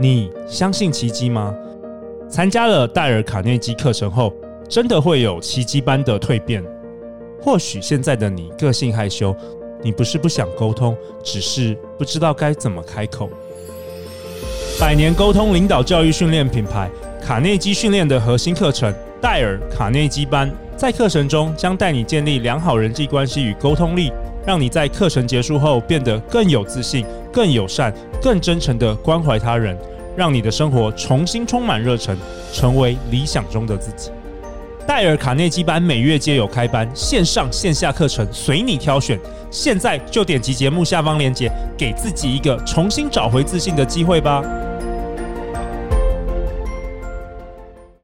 你相信奇迹吗？参加了戴尔·卡内基课程后，真的会有奇迹般的蜕变？或许现在的你个性害羞，你不是不想沟通，只是不知道该怎么开口。百年沟通领导教育训练品牌卡内基训练的核心课程戴尔·卡内基班，在课程中将带你建立良好人际关系与沟通力，让你在课程结束后变得更有自信、更友善、更真诚地关怀他人。让你的生活重新充满热忱，成为理想中的自己。戴尔卡内基班每月皆有开班，线上线下课程随你挑选。现在就点击节目下方链接，给自己一个重新找回自信的机会吧。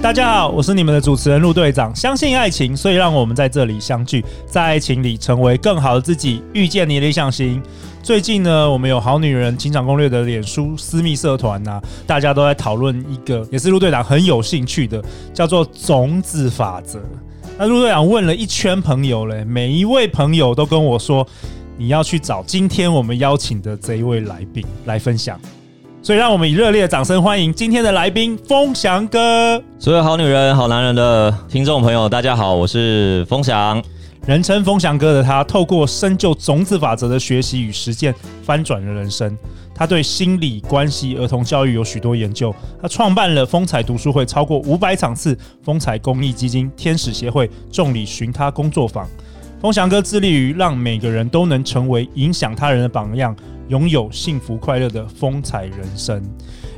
大家好，我是你们的主持人陆队长。相信爱情，所以让我们在这里相聚，在爱情里成为更好的自己，遇见你的理想型。最近呢，我们有好女人情场攻略的脸书私密社团呐，大家都在讨论一个，也是陆队长很有兴趣的，叫做种子法则。那陆队长问了一圈朋友嘞，每一位朋友都跟我说，你要去找今天我们邀请的这一位来宾来分享。所以，让我们以热烈的掌声欢迎今天的来宾风翔哥。所有好女人、好男人的听众朋友，大家好，我是风翔。人称风翔哥的他，透过深究种子法则的学习与实践，翻转了人生。他对心理关系、儿童教育有许多研究。他创办了风采读书会超过五百场次，风采公益基金、天使协会、众里寻他工作坊。风翔哥致力于让每个人都能成为影响他人的榜样。拥有幸福快乐的风采人生，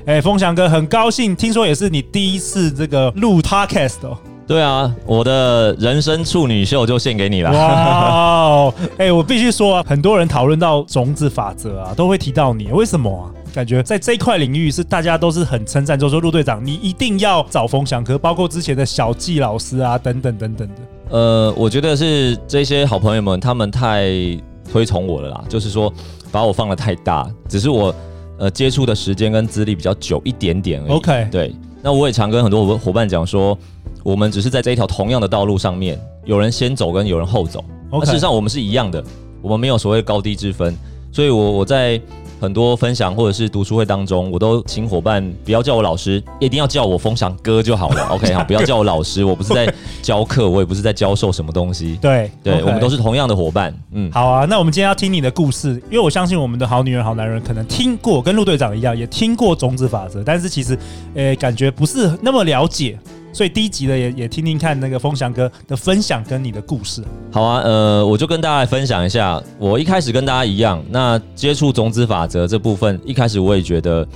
哎，风翔哥，很高兴，听说也是你第一次这个录 Podcast 哦。对啊，我的人生处女秀就献给你了。哇，哎，我必须说啊，很多人讨论到种子法则啊，都会提到你，为什么啊？感觉在这一块领域是大家都是很称赞，就说陆队长，你一定要找风翔哥，包括之前的小纪老师啊，等等等等的。呃，我觉得是这些好朋友们，他们太推崇我了啦，就是说。把我放的太大，只是我呃接触的时间跟资历比较久一点点而已。OK，对，那我也常跟很多伙伴讲说，我们只是在这一条同样的道路上面，有人先走跟有人后走。Okay，事实上我们是一样的，我们没有所谓高低之分。所以我我在。很多分享或者是读书会当中，我都请伙伴不要叫我老师，一定要叫我风翔哥就好了。OK，好，不要叫我老师，我不是在教课，我也不是在教授什么东西。对，对，okay. 我们都是同样的伙伴。嗯，好啊，那我们今天要听你的故事，因为我相信我们的好女人、好男人可能听过，跟陆队长一样，也听过种子法则，但是其实，呃，感觉不是那么了解。所以第一集的也也听听看那个风翔哥的分享跟你的故事。好啊，呃，我就跟大家分享一下。我一开始跟大家一样，那接触种子法则这部分，一开始我也觉得，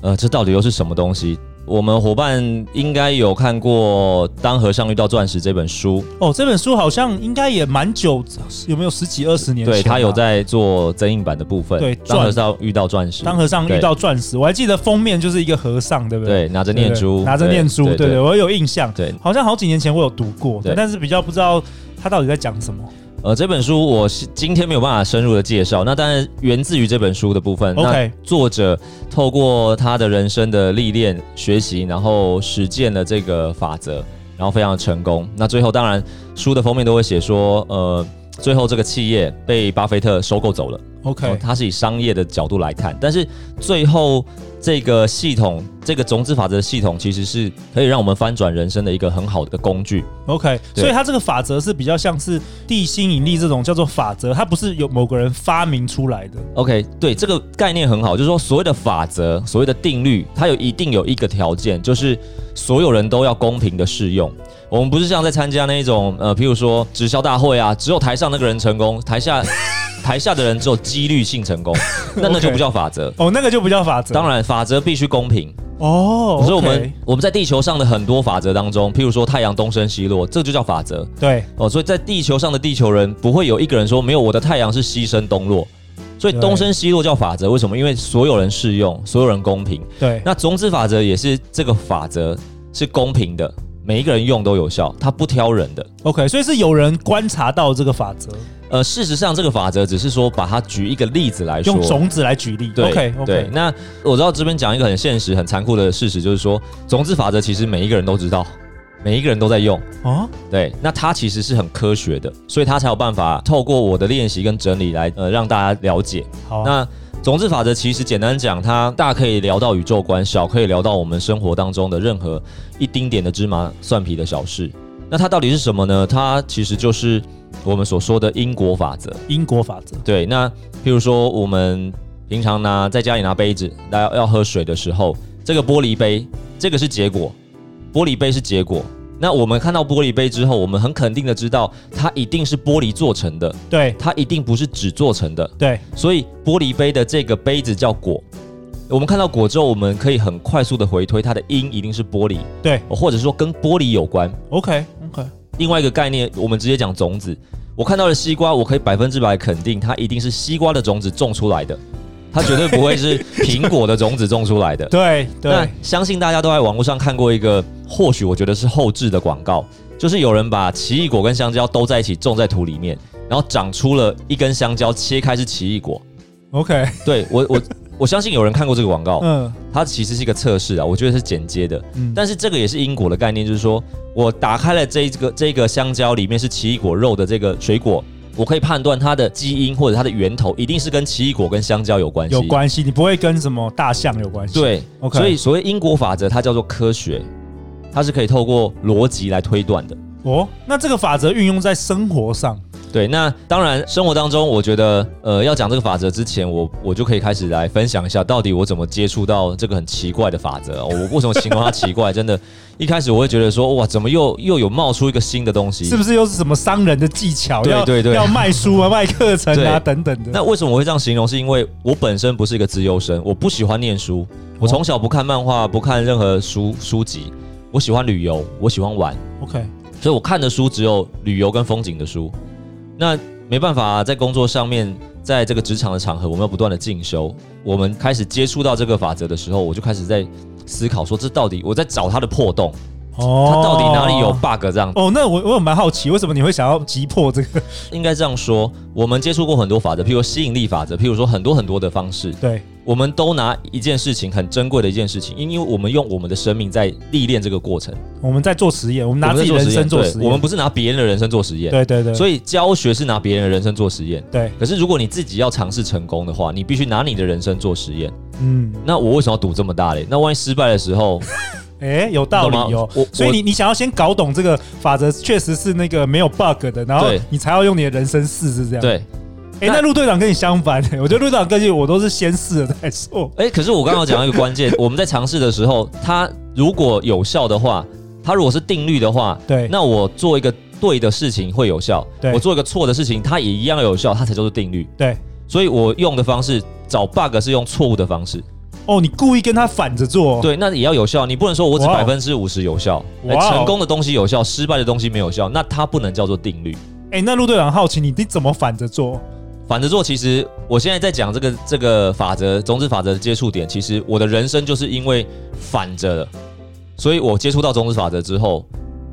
呃，这到底又是什么东西？我们伙伴应该有看过《当和尚遇到钻石》这本书哦，这本书好像应该也蛮久，有没有十几二十年？对，他有在做增印版的部分。对，当和尚遇到钻石，当和尚遇到钻石，我还记得封面就是一个和尚，对不对？对，拿着念珠，拿着念珠，对对，对，对，我有印象。对，好像好几年前我有读过，对，但是比较不知道他到底在讲什么。呃，这本书我是今天没有办法深入的介绍，那当然源自于这本书的部分。OK，作者透过他的人生的历练、学习，然后实践了这个法则，然后非常的成功。那最后当然书的封面都会写说，呃，最后这个企业被巴菲特收购走了。OK，他是以商业的角度来看，但是最后。这个系统，这个种子法则的系统，其实是可以让我们翻转人生的一个很好的工具。OK，所以它这个法则是比较像是地心引力这种叫做法则，它不是有某个人发明出来的。OK，对，这个概念很好，就是说所谓的法则，所谓的定律，它有一定有一个条件，就是所有人都要公平的适用。我们不是像在参加那一种呃，譬如说直销大会啊，只有台上那个人成功，台下。台下的人只有几率性成功，那那就不叫法则哦，那个就不叫法则。当然，法则必须公平哦。所以我们我们在地球上的很多法则当中，譬如说太阳东升西落，这就叫法则。对哦，所以在地球上的地球人不会有一个人说没有我的太阳是西升东落，所以东升西落叫法则。为什么？因为所有人适用，所有人公平。对，那种子法则也是这个法则是公平的。每一个人用都有效，它不挑人的。OK，所以是有人观察到这个法则。呃，事实上这个法则只是说把它举一个例子来说，用种子来举例。对 OK OK。对，那我知道这边讲一个很现实、很残酷的事实，就是说种子法则其实每一个人都知道，每一个人都在用。啊，对，那它其实是很科学的，所以它才有办法透过我的练习跟整理来呃让大家了解。好啊，那。种子法则其实简单讲，它大可以聊到宇宙观，小可以聊到我们生活当中的任何一丁点的芝麻蒜皮的小事。那它到底是什么呢？它其实就是我们所说的因果法则。因果法则。对。那譬如说，我们平常拿在家里拿杯子，大家要喝水的时候，这个玻璃杯，这个是结果，玻璃杯是结果。那我们看到玻璃杯之后，我们很肯定的知道，它一定是玻璃做成的。对，它一定不是纸做成的。对，所以玻璃杯的这个杯子叫果。我们看到果之后，我们可以很快速的回推它的因一定是玻璃。对，或者说跟玻璃有关。OK OK。另外一个概念，我们直接讲种子。我看到的西瓜，我可以百分之百肯定，它一定是西瓜的种子种出来的。它绝对不会是苹果的种子种出来的。对 对，那相信大家都在网络上看过一个，或许我觉得是后置的广告，就是有人把奇异果跟香蕉都在一起种在土里面，然后长出了一根香蕉，切开是奇异果。OK，对我我我相信有人看过这个广告。嗯，它其实是一个测试啊，我觉得是剪接的。嗯，但是这个也是因果的概念，就是说我打开了这个这个香蕉里面是奇异果肉的这个水果。我可以判断它的基因或者它的源头一定是跟奇异果跟香蕉有关系，有关系，你不会跟什么大象有关系。对，OK。所以所谓因果法则，它叫做科学，它是可以透过逻辑来推断的。哦，那这个法则运用在生活上？对，那当然，生活当中，我觉得，呃，要讲这个法则之前，我我就可以开始来分享一下，到底我怎么接触到这个很奇怪的法则。我为什么形容它奇怪？真的，一开始我会觉得说，哇，怎么又又有冒出一个新的东西？是不是又是什么商人的技巧？对对对，要卖书啊，卖课程啊，等等的。那为什么我会这样形容？是因为我本身不是一个资优生，我不喜欢念书，我从小不看漫画，不看任何书书籍，我喜欢旅游，我喜欢玩。OK，所以我看的书只有旅游跟风景的书。那没办法啊，在工作上面，在这个职场的场合，我们要不断的进修。我们开始接触到这个法则的时候，我就开始在思考说，这到底我在找它的破洞。哦，它到底哪里有 bug 这样？哦，那我我很蛮好奇，为什么你会想要击破这个？应该这样说，我们接触过很多法则，譬如吸引力法则，譬如说很多很多的方式。对，我们都拿一件事情很珍贵的一件事情，因为我们用我们的生命在历练这个过程。我们在做实验，我们拿自己的人生做实验，我们不是拿别人的人生做实验。对对对。所以教学是拿别人的人生做实验。对。可是如果你自己要尝试成功的话，你必须拿你的人生做实验。嗯。那我为什么要赌这么大嘞？那万一失败的时候？哎，有道理哦。所以你你想要先搞懂这个法则，确实是那个没有 bug 的，然后你才要用你的人生试是这样。对。哎，那陆队长跟你相反，我觉得陆队长个性我都是先试了再说。哎，可是我刚刚讲到一个关键，我们在尝试的时候，它如果有效的话，它如果是定律的话，对，那我做一个对的事情会有效，对，我做一个错的事情，它也一样有效，它才叫做定律。对，所以我用的方式找 bug 是用错误的方式。哦，你故意跟他反着做，对，那也要有效。你不能说我只百分之五十有效，成功的东西有效，失败的东西没有效，那它不能叫做定律。哎，那陆队长好奇你你怎么反着做？反着做，其实我现在在讲这个这个法则，种子法则的接触点，其实我的人生就是因为反着的，所以我接触到种子法则之后，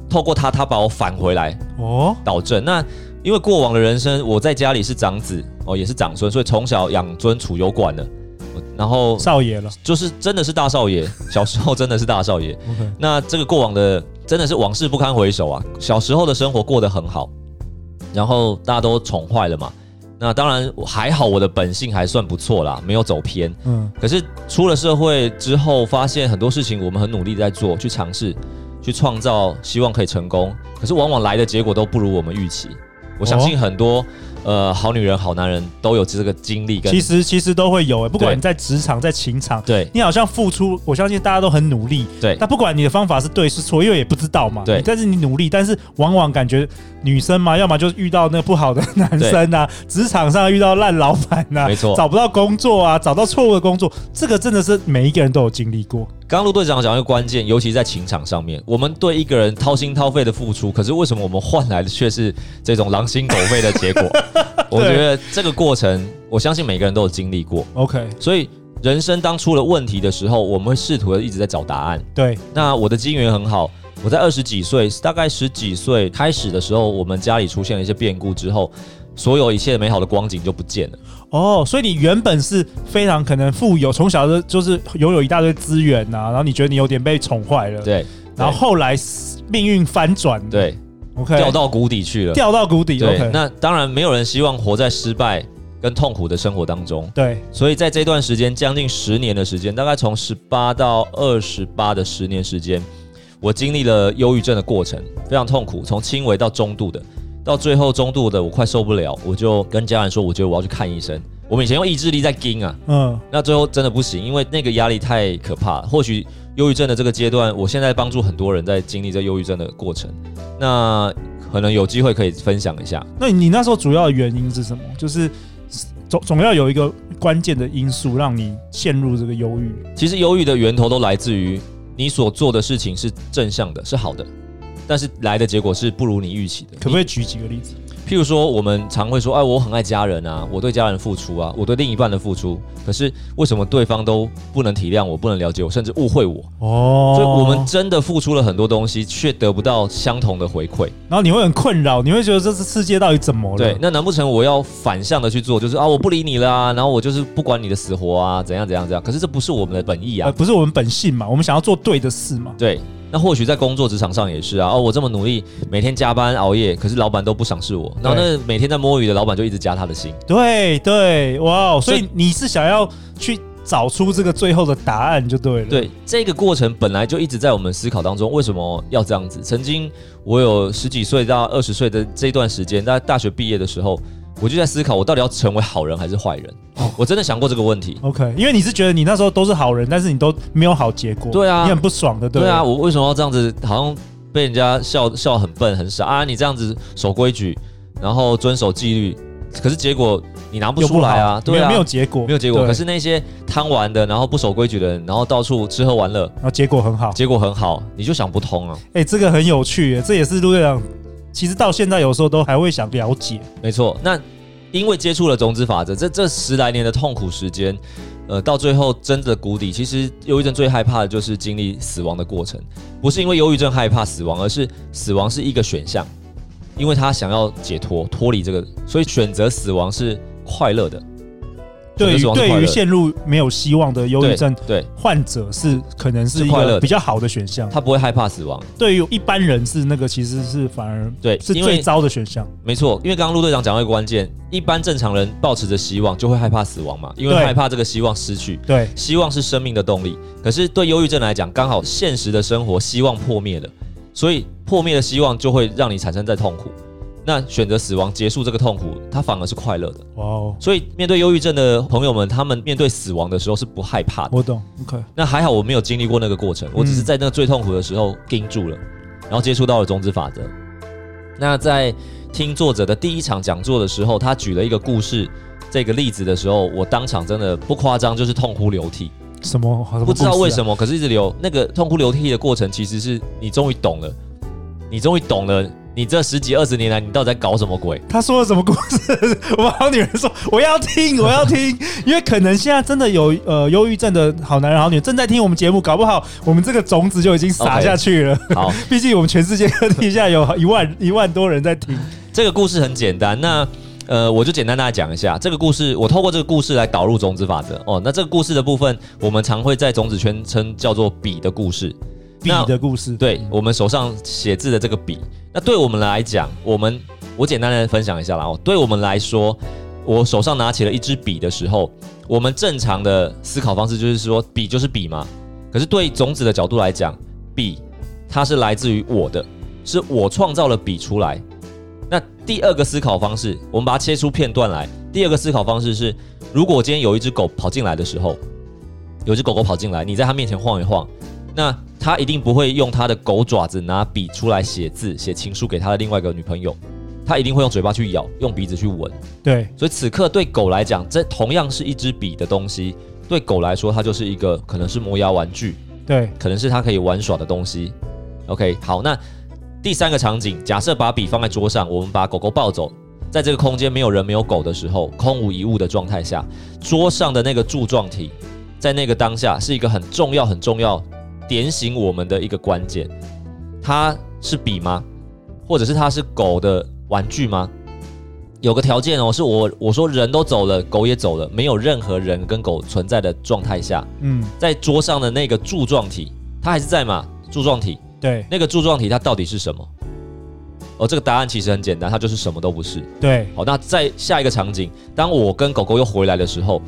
透过它，它把我返回来哦，导正。那因为过往的人生，我在家里是长子哦，也是长孙，所以从小养尊处优惯了。然后少爷了，就是真的是大少爷。小时候真的是大少爷。那这个过往的真的是往事不堪回首啊。小时候的生活过得很好，然后大家都宠坏了嘛。那当然还好，我的本性还算不错啦，没有走偏。嗯。可是出了社会之后，发现很多事情我们很努力在做，去尝试，去创造，希望可以成功。可是往往来的结果都不如我们预期。我相信很多。呃，好女人、好男人都有这个经历，跟其实其实都会有诶，不管你在职场、在情场，对，你好像付出，我相信大家都很努力，对。但不管你的方法是对是错，因为也不知道嘛，对。但是你努力，但是往往感觉女生嘛，要么就是遇到那个不好的男生啊，职场上遇到烂老板啊，没错，找不到工作啊，找到错误的工作，这个真的是每一个人都有经历过。刚刚陆队长讲一个关键，尤其在情场上面，我们对一个人掏心掏肺的付出，可是为什么我们换来的却是这种狼心狗肺的结果？我觉得这个过程，我相信每个人都有经历过。OK，所以人生当出了问题的时候，我们会试图的一直在找答案。对，那我的机缘很好，我在二十几岁，大概十几岁开始的时候，我们家里出现了一些变故之后，所有一切美好的光景就不见了。哦，所以你原本是非常可能富有，从小就就是拥有一大堆资源呐、啊，然后你觉得你有点被宠坏了，对，然后后来命运翻转，对，OK，掉到谷底去了，掉到谷底，对，OK，那当然没有人希望活在失败跟痛苦的生活当中，对，所以在这段时间，将近十年的时间，大概从十八到二十八的十年时间，我经历了忧郁症的过程，非常痛苦，从轻微到中度的。到最后中度的，我快受不了，我就跟家人说，我觉得我要去看医生。我们以前用意志力在盯啊，嗯，那最后真的不行，因为那个压力太可怕了。或许忧郁症的这个阶段，我现在帮助很多人在经历这忧郁症的过程，那可能有机会可以分享一下。那你那时候主要的原因是什么？就是总总要有一个关键的因素让你陷入这个忧郁。其实忧郁的源头都来自于你所做的事情是正向的，是好的。但是来的结果是不如你预期的，可不可以举几个例子？譬如说，我们常会说，哎，我很爱家人啊，我对家人付出啊，我对另一半的付出，可是为什么对方都不能体谅我，不能了解我，甚至误会我？哦，所以我们真的付出了很多东西，却得不到相同的回馈，然后你会很困扰，你会觉得这是世界到底怎么了？对，那难不成我要反向的去做，就是啊，我不理你了啊，然后我就是不管你的死活啊，怎样怎样怎样？可是这不是我们的本意啊，呃，不是我们本性嘛，我们想要做对的事嘛，对。那或许在工作职场上也是啊，哦，我这么努力，每天加班熬夜，可是老板都不赏识我。然后那每天在摸鱼的老板就一直加他的薪。对对，哇，所以你是想要去找出这个最后的答案就对了。对，这个过程本来就一直在我们思考当中，为什么要这样子？曾经我有十几岁到二十岁的这段时间，在大学毕业的时候。我就在思考，我到底要成为好人还是坏人？哦，我真的想过这个问题。OK，因为你是觉得你那时候都是好人，但是你都没有好结果。对啊，你很不爽的。对，对啊，我为什么要这样子？好像被人家笑笑很笨很傻啊！你这样子守规矩，然后遵守纪律，可是结果你拿不出来啊！对啊，没有结果，没有结果。可是那些贪玩的，然后不守规矩的人，然后到处吃喝玩乐，然后结果很好，结果很好，你就想不通啊！哎，这个很有趣，这也是陆队长。其实到现在有时候都还会想了解。没错，那因为接触了种子法则，这这十来年的痛苦时间，呃，到最后真的谷底。其实忧郁症最害怕的就是经历死亡的过程，不是因为忧郁症害怕死亡，而是死亡是一个选项，因为他想要解脱脱离这个，所以选择死亡是快乐的。对于对于陷入没有希望的忧郁症对患者是可能是一个比较好的选项，他不会害怕死亡。对于一般人是那个其实是反而对是最糟的选项。没错，因为刚刚陆队长讲到一个关键，一般正常人抱持着希望就会害怕死亡嘛，因为害怕这个希望失去。对，希望是生命的动力。可是对忧郁症来讲，刚好现实的生活希望破灭了，所以破灭的希望就会让你产生在痛苦。那选择死亡结束这个痛苦，他反而是快乐的。哇哦！所以面对忧郁症的朋友们，他们面对死亡的时候是不害怕的。我懂。OK。那还好，我没有经历过那个过程，我只是在那个最痛苦的时候盯住了，然后接触到了种子法则。那在听作者的第一场讲座的时候，他举了一个故事，这个例子的时候，我当场真的不夸张，就是痛哭流涕。什么？不知道为什么，可是一直流。那个痛哭流涕的过程，其实是你终于懂了，你终于懂了。你这十几二十年来，你到底在搞什么鬼？他说了什么故事？我们好女人说我要听，我要听，因为可能现在真的有呃忧郁症的好男人好女人正在听我们节目，搞不好我们这个种子就已经撒下去了。Okay, 好，毕竟我们全世界各地现在有一万一万多人在听。这个故事很简单，那呃我就简单大家讲一下这个故事。我透过这个故事来导入种子法则哦。那这个故事的部分，我们常会在种子圈称叫做笔的故事。笔的故事，对我们手上写字的这个笔。那对我们来讲，我们我简单的分享一下啦。哦，对我们来说，我手上拿起了一支笔的时候，我们正常的思考方式就是说，笔就是笔嘛。可是对种子的角度来讲，笔它是来自于我的，是我创造了笔出来。那第二个思考方式，我们把它切出片段来。第二个思考方式是，如果我今天有一只狗跑进来的时候，有一只狗狗跑进来，你在它面前晃一晃，那。他一定不会用他的狗爪子拿笔出来写字、写情书给他的另外一个女朋友，他一定会用嘴巴去咬，用鼻子去闻。对，所以此刻对狗来讲，这同样是一支笔的东西，对狗来说，它就是一个可能是磨牙玩具，对，可能是它可以玩耍的东西。OK，好，那第三个场景，假设把笔放在桌上，我们把狗狗抱走，在这个空间没有人、没有狗的时候，空无一物的状态下，桌上的那个柱状体，在那个当下是一个很重要、很重要。点醒我们的一个关键，它是笔吗？或者是它是狗的玩具吗？有个条件哦，是我我说人都走了，狗也走了，没有任何人跟狗存在的状态下，嗯，在桌上的那个柱状体，它还是在吗？柱状体，对，那个柱状体它到底是什么？哦，这个答案其实很简单，它就是什么都不是。对，好，那在下一个场景，当我跟狗狗又回来的时候，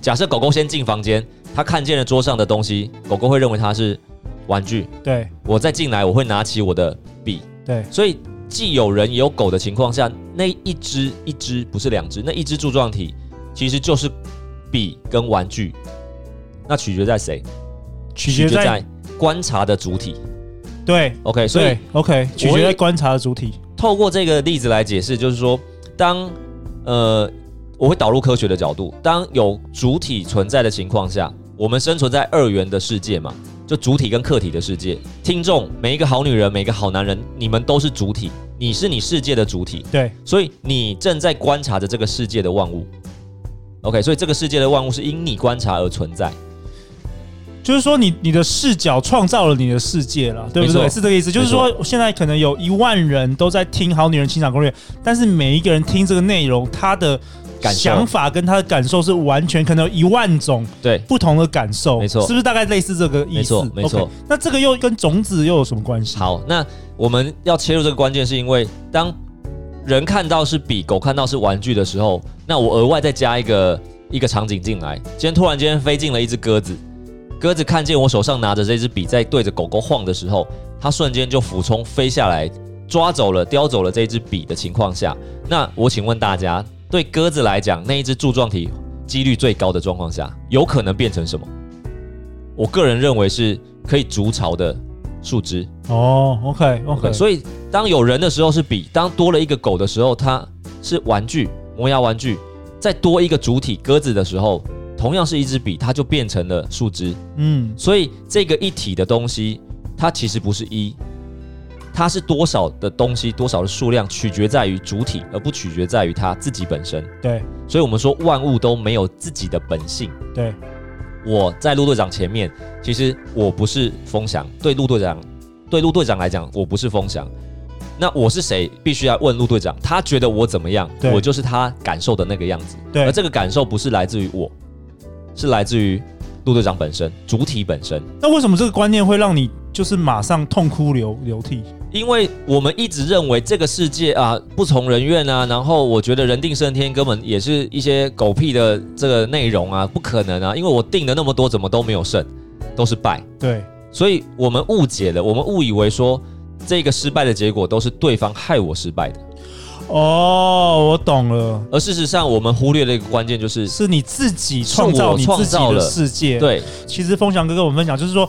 假设狗狗先进房间，它看见了桌上的东西，狗狗会认为它是玩具。对，我再进来，我会拿起我的笔。对，所以。既有人也有狗的情况下，那一只一只不是两只，那一只柱状体其实就是笔跟玩具。那取决在谁？取决在观察的主体。对，OK，所以 OK，取决在观察的主体。透过这个例子来解释，就是说，当呃，我会导入科学的角度，当有主体存在的情况下，我们生存在二元的世界嘛。就主体跟客体的世界，听众每一个好女人，每一个好男人，你们都是主体，你是你世界的主体，对，所以你正在观察着这个世界的万物。OK，所以这个世界的万物是因你观察而存在，就是说你你的视角创造了你的世界了，对不对？是这个意思，就是说现在可能有一万人都在听《好女人情场攻略》，但是每一个人听这个内容，他的。想法跟他的感受是完全可能有一万种对不同的感受，没错，是不是大概类似这个意思？没错，没错。Okay, 那这个又跟种子又有什么关系？好，那我们要切入这个关键，是因为当人看到是笔，狗看到是玩具的时候，那我额外再加一个一个场景进来。今天突然间飞进了一只鸽子，鸽子看见我手上拿着这支笔在对着狗狗晃的时候，它瞬间就俯冲飞下来，抓走了、叼走了这支笔的情况下，那我请问大家。对鸽子来讲，那一只柱状体几率最高的状况下，有可能变成什么？我个人认为是可以筑巢的树枝。哦，OK OK。所以当有人的时候是比，当多了一个狗的时候，它是玩具，磨牙玩具。再多一个主体鸽子的时候，同样是一支笔，它就变成了树枝。嗯，所以这个一体的东西，它其实不是一。它是多少的东西，多少的数量，取决在于主体，而不取决在于它自己本身。对，所以我们说万物都没有自己的本性。对，我在陆队长前面，其实我不是风翔。对陆队长，对陆队长来讲，我不是风翔。那我是谁？必须要问陆队长，他觉得我怎么样？我就是他感受的那个样子。对，而这个感受不是来自于我，是来自于陆队长本身，主体本身。那为什么这个观念会让你就是马上痛哭流流涕？因为我们一直认为这个世界啊不从人愿啊，然后我觉得人定胜天根本也是一些狗屁的这个内容啊，不可能啊！因为我定了那么多，怎么都没有胜，都是败。对，所以我们误解了，我们误以为说这个失败的结果都是对方害我失败的。哦，我懂了。而事实上，我们忽略了一个关键，就是是你自己创造你自己的世界。对，其实风翔哥跟我们分享，就是说。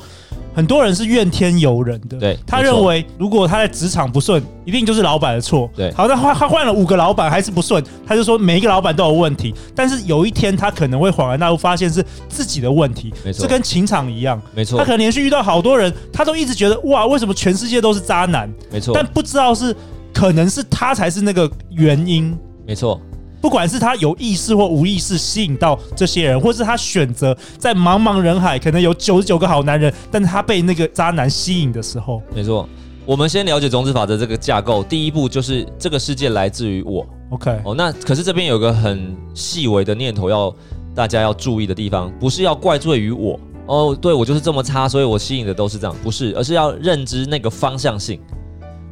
很多人是怨天尤人的，对，他认为如果他在职场不顺，一定就是老板的错，对。好，那换他换了五个老板还是不顺，他就说每一个老板都有问题。但是有一天他可能会恍然大悟，发现是自己的问题，没错。这跟情场一样，没错。他可能连续遇到好多人，他都一直觉得哇，为什么全世界都是渣男？没错。但不知道是可能是他才是那个原因，没错。不管是他有意识或无意识吸引到这些人，或是他选择在茫茫人海可能有九十九个好男人，但是他被那个渣男吸引的时候，没错。我们先了解种子法则这个架构，第一步就是这个世界来自于我。OK，哦，那可是这边有个很细微的念头要大家要注意的地方，不是要怪罪于我。哦，对，我就是这么差，所以我吸引的都是这样，不是，而是要认知那个方向性，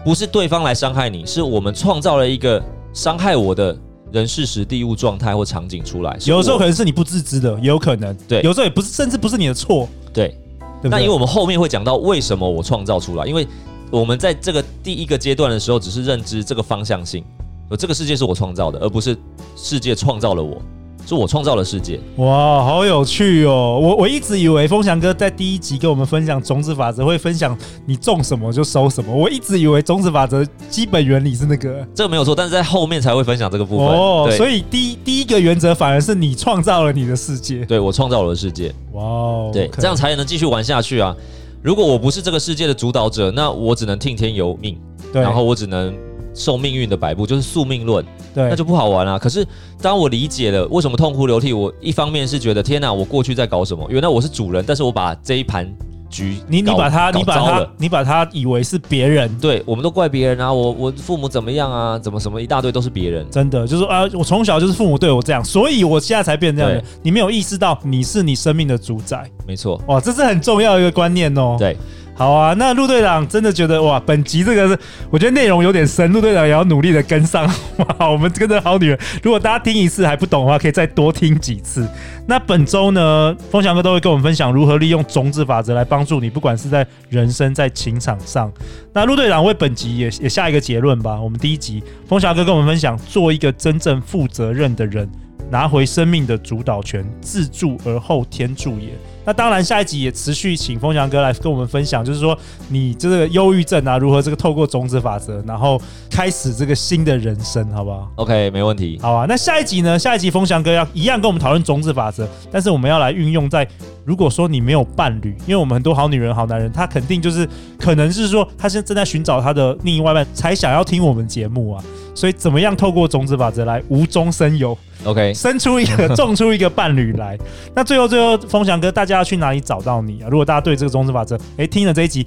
不是对方来伤害你，是我们创造了一个伤害我的。人事时地物状态或场景出来，有的时候可能是你不自知的，也有可能。对，有时候也不是，甚至不是你的错。对，那因为我们后面会讲到为什么我创造出来，因为我们在这个第一个阶段的时候，只是认知这个方向性，而这个世界是我创造的，而不是世界创造了我。是我创造了世界，哇，好有趣哦！我我一直以为风翔哥在第一集跟我们分享种子法则会分享你种什么就收什么，我一直以为种子法则基本原理是那个，这个没有错，但是在后面才会分享这个部分哦。所以第一第一个原则反而是你创造了你的世界，对，我创造了我的世界，哇哦，对这样才能继续玩下去啊！如果我不是这个世界的主导者，那我只能听天由命，对，然后我只能。受命运的摆布，就是宿命论，对，那就不好玩了啊。可是当我理解了为什么痛哭流涕，我一方面是觉得天哪，我过去在搞什么？原来我是主人，但是我把这一盘局，你你把他你把他你把他以为是别人，对，我们都怪别人啊，我我父母怎么样啊，怎么什么一大堆都是别人，真的就是啊，我从小就是父母对我这样，所以我现在才变这样的。你没有意识到你是你生命的主宰，没错，哇，这是很重要的一个观念哦。对。好啊，那陆队长真的觉得哇，本集这个是我觉得内容有点深，陆队长也要努力的跟上哇。我们跟着好女人，如果大家听一次还不懂的话，可以再多听几次。那本周呢，风翔哥都会跟我们分享如何利用种子法则来帮助你，不管是在人生在情场上。那陆队长为本集也也下一个结论吧。我们第一集，风翔哥跟我们分享，做一个真正负责任的人，拿回生命的主导权，自助而后天助也。那当然，下一集也持续请风翔哥来跟我们分享，就是说你这个忧郁症啊，如何这个透过种子法则，然后开始这个新的人生，好不好？OK，没问题。好啊，那下一集呢？下一集风翔哥要一样跟我们讨论种子法则，但是我们要来运用在如果说你没有伴侣，因为我们很多好女人、好男人，他肯定就是可能是说他现在正在寻找他的另一外伴，才想要听我们节目啊。所以怎么样透过种子法则来无中生有？OK，生出一个，种出一个伴侣来。那最后，最后，风翔哥，大家要去哪里找到你啊？如果大家对这个种子法则，哎，听了这一集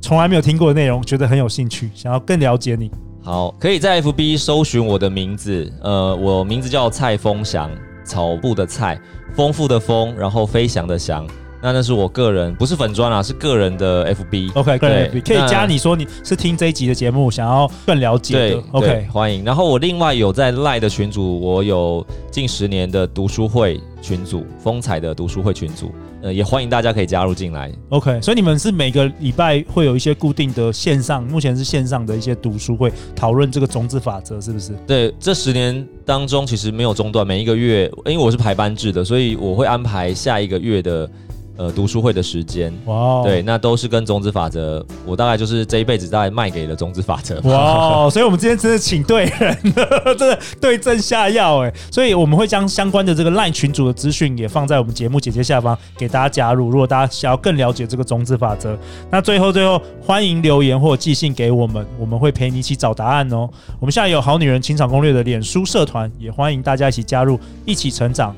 从来没有听过的内容，觉得很有兴趣，想要更了解你，好，可以在 FB 搜寻我的名字，呃，我名字叫蔡风翔，草部的蔡，丰富的丰，然后飞翔的翔。那那是我个人，不是粉砖啊，是个人的 FB。OK，个人 FB 可以加你说你是听这一集的节目，想要更了解的。对，OK，欢迎。然后我另外有在 Line 的群组，我有近十年的读书会群组，风采的读书会群组，呃，也欢迎大家可以加入进来。OK，所以你们是每个礼拜会有一些固定的线上，目前是线上的一些读书会，讨论这个种子法则，是不是？对，这十年当中其实没有中断，每一个月，因为我是排班制的，所以我会安排下一个月的。呃，读书会的时间，哇对，那都是跟种子法则，我大概就是这一辈子大概卖给了种子法则，哇 Wow，所以我们今天真的请对人了，真的对症下药哎，所以我们会将相关的这个 LINE 群主的资讯也放在我们节目简介下方，给大家加入。如果大家想要更了解这个种子法则，那最后最后欢迎留言或寄信给我们，我们会陪你一起找答案哦。我们现在有好女人情场攻略的脸书社团，也欢迎大家一起加入，一起成长。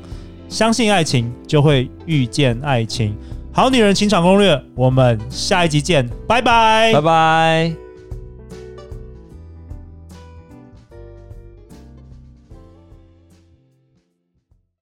相信爱情，就会遇见爱情。好女人情场攻略，我们下一集见，拜拜，拜拜。